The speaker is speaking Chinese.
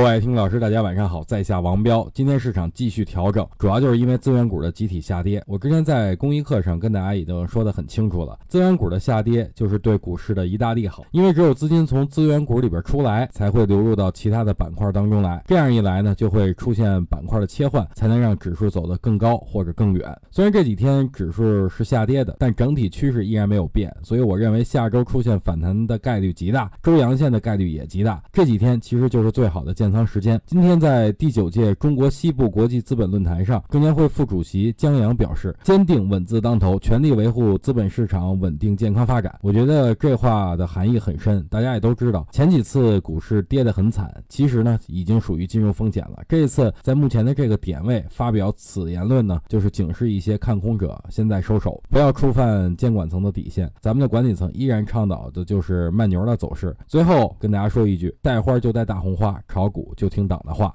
各位听众老师，大家晚上好，在下王彪。今天市场继续调整，主要就是因为资源股的集体下跌。我之前在公益课上跟大家已经说得很清楚了，资源股的下跌就是对股市的一大利好，因为只有资金从资源股里边出来，才会流入到其他的板块当中来。这样一来呢，就会出现板块的切换，才能让指数走得更高或者更远。虽然这几天指数是下跌的，但整体趋势依然没有变，所以我认为下周出现反弹的概率极大，周阳线的概率也极大。这几天其实就是最好的建仓时间。今天在第九届中国西部国际资本论坛上，证监会副主席江阳表示，坚定稳字当头，全力维护资本市场稳定健康发展。我觉得这话的含义很深，大家也都知道，前几次股市跌得很惨，其实呢已经属于金融风险了。这次在目前的这个点位发表此言论呢，就是警示一些看空者现在收手，不要触犯监管层的底线。咱们的管理层依然倡导的就是慢牛的走势。最后跟大家说一句，带花就带大红花，炒股就听党的话。